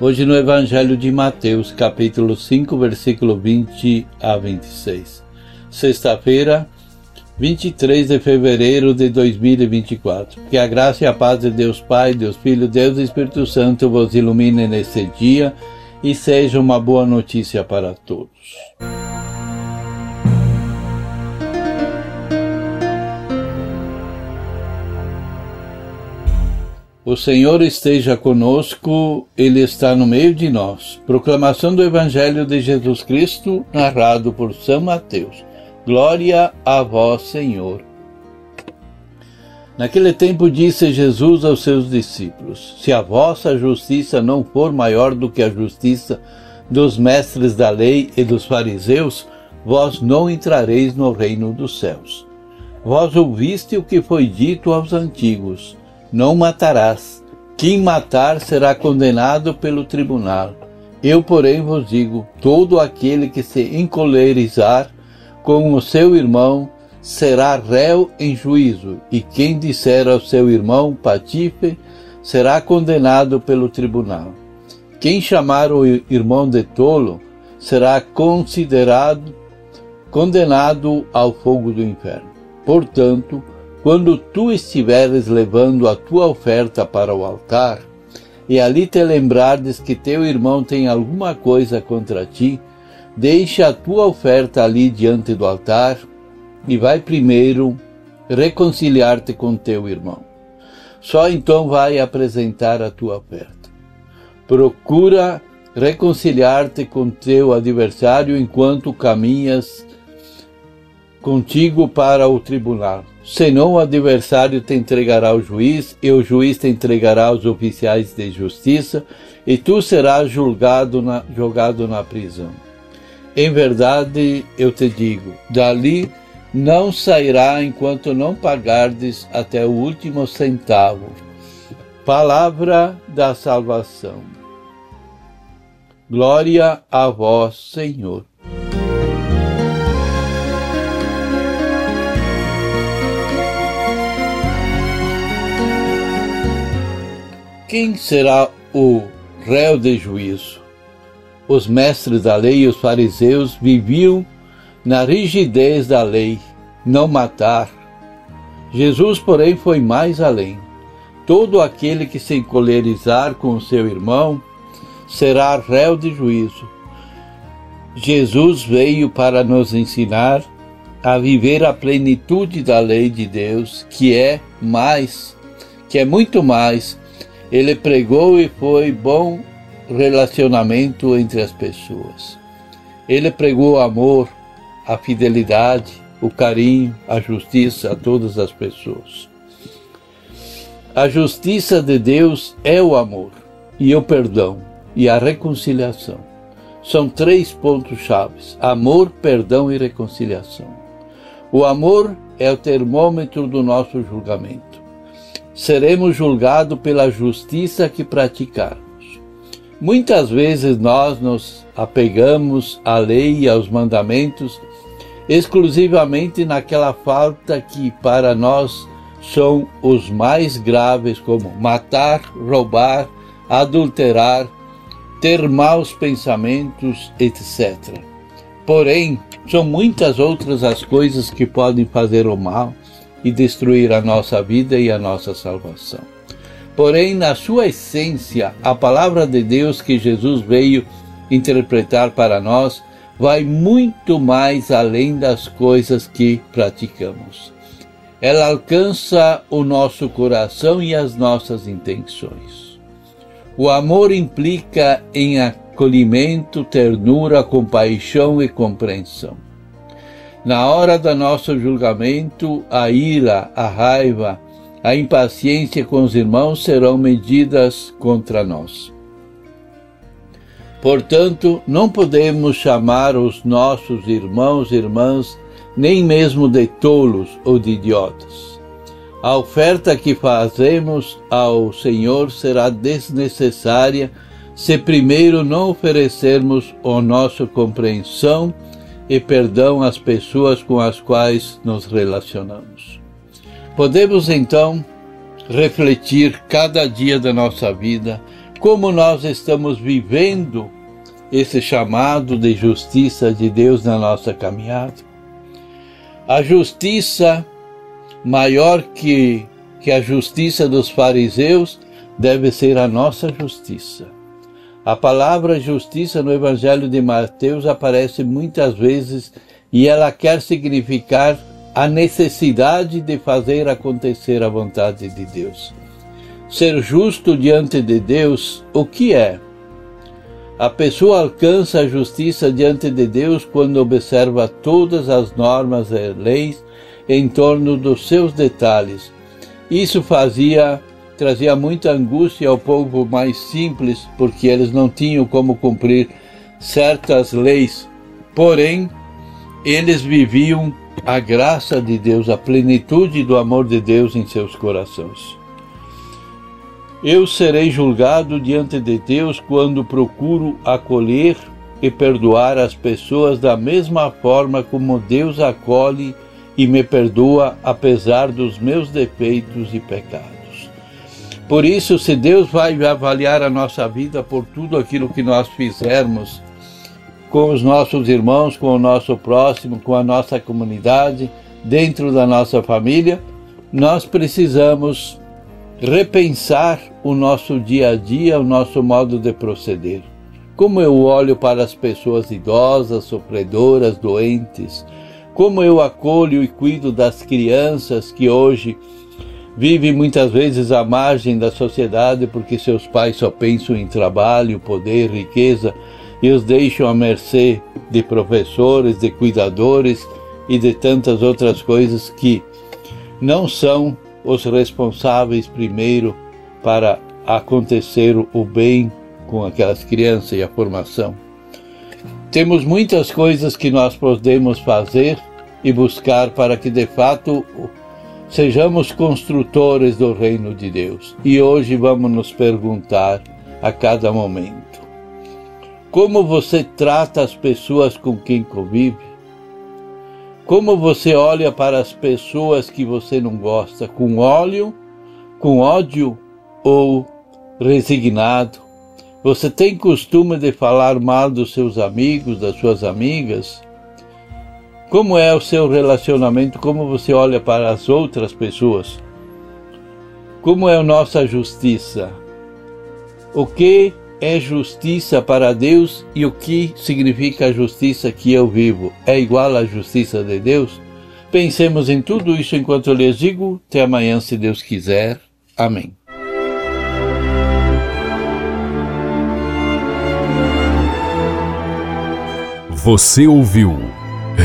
Hoje no Evangelho de Mateus, capítulo 5, versículo 20 a 26. Sexta-feira, 23 de fevereiro de 2024. Que a graça e a paz de Deus Pai, Deus Filho, Deus e Espírito Santo vos ilumine nesse dia e seja uma boa notícia para todos. O Senhor esteja conosco, Ele está no meio de nós. Proclamação do Evangelho de Jesus Cristo, narrado por São Mateus. Glória a vós, Senhor. Naquele tempo disse Jesus aos seus discípulos: Se a vossa justiça não for maior do que a justiça dos mestres da lei e dos fariseus, vós não entrareis no reino dos céus. Vós ouviste o que foi dito aos antigos não matarás. Quem matar será condenado pelo tribunal. Eu, porém, vos digo: todo aquele que se encolerizar com o seu irmão será réu em juízo, e quem disser ao seu irmão patife será condenado pelo tribunal. Quem chamar o irmão de tolo será considerado condenado ao fogo do inferno. Portanto, quando tu estiveres levando a tua oferta para o altar, e ali te lembrardes que teu irmão tem alguma coisa contra ti, deixa a tua oferta ali diante do altar e vai primeiro reconciliar-te com teu irmão. Só então vai apresentar a tua oferta. Procura reconciliar-te com teu adversário enquanto caminhas contigo para o tribunal Senão o adversário te entregará ao juiz, e o juiz te entregará aos oficiais de justiça, e tu serás julgado na, jogado na prisão. Em verdade, eu te digo, dali não sairá enquanto não pagardes até o último centavo. Palavra da salvação. Glória a vós, Senhor. Quem será o réu de juízo? Os mestres da lei e os fariseus viviam na rigidez da lei, não matar. Jesus, porém, foi mais além. Todo aquele que se encolerizar com o seu irmão será réu de juízo. Jesus veio para nos ensinar a viver a plenitude da lei de Deus, que é mais, que é muito mais ele pregou e foi bom relacionamento entre as pessoas. Ele pregou o amor, a fidelidade, o carinho, a justiça a todas as pessoas. A justiça de Deus é o amor e o perdão e a reconciliação. São três pontos chaves: amor, perdão e reconciliação. O amor é o termômetro do nosso julgamento seremos julgados pela justiça que praticarmos. Muitas vezes nós nos apegamos à lei e aos mandamentos exclusivamente naquela falta que para nós são os mais graves, como matar, roubar, adulterar, ter maus pensamentos, etc. Porém, são muitas outras as coisas que podem fazer o mal e destruir a nossa vida e a nossa salvação. Porém, na sua essência, a palavra de Deus que Jesus veio interpretar para nós vai muito mais além das coisas que praticamos. Ela alcança o nosso coração e as nossas intenções. O amor implica em acolhimento, ternura, compaixão e compreensão. Na hora do nosso julgamento, a ira, a raiva, a impaciência com os irmãos serão medidas contra nós. Portanto, não podemos chamar os nossos irmãos e irmãs nem mesmo de tolos ou de idiotas. A oferta que fazemos ao Senhor será desnecessária se primeiro não oferecermos a nossa compreensão e perdão às pessoas com as quais nos relacionamos. Podemos então refletir cada dia da nossa vida como nós estamos vivendo esse chamado de justiça de Deus na nossa caminhada. A justiça maior que, que a justiça dos fariseus deve ser a nossa justiça. A palavra justiça no Evangelho de Mateus aparece muitas vezes e ela quer significar a necessidade de fazer acontecer a vontade de Deus. Ser justo diante de Deus, o que é? A pessoa alcança a justiça diante de Deus quando observa todas as normas e leis em torno dos seus detalhes. Isso fazia trazia muita angústia ao povo mais simples, porque eles não tinham como cumprir certas leis. Porém, eles viviam a graça de Deus, a plenitude do amor de Deus em seus corações. Eu serei julgado diante de Deus quando procuro acolher e perdoar as pessoas da mesma forma como Deus acolhe e me perdoa apesar dos meus defeitos e pecados. Por isso, se Deus vai avaliar a nossa vida por tudo aquilo que nós fizermos com os nossos irmãos, com o nosso próximo, com a nossa comunidade, dentro da nossa família, nós precisamos repensar o nosso dia a dia, o nosso modo de proceder. Como eu olho para as pessoas idosas, sofredoras, doentes, como eu acolho e cuido das crianças que hoje Vive muitas vezes à margem da sociedade porque seus pais só pensam em trabalho, poder, riqueza e os deixam à mercê de professores, de cuidadores e de tantas outras coisas que não são os responsáveis primeiro para acontecer o bem com aquelas crianças e a formação. Temos muitas coisas que nós podemos fazer e buscar para que de fato Sejamos construtores do reino de Deus. E hoje vamos nos perguntar a cada momento: como você trata as pessoas com quem convive? Como você olha para as pessoas que você não gosta? Com óleo, com ódio ou resignado? Você tem costume de falar mal dos seus amigos, das suas amigas? Como é o seu relacionamento? Como você olha para as outras pessoas? Como é a nossa justiça? O que é justiça para Deus e o que significa a justiça que eu vivo? É igual à justiça de Deus? Pensemos em tudo isso enquanto eu lhes digo. Até amanhã, se Deus quiser. Amém. Você ouviu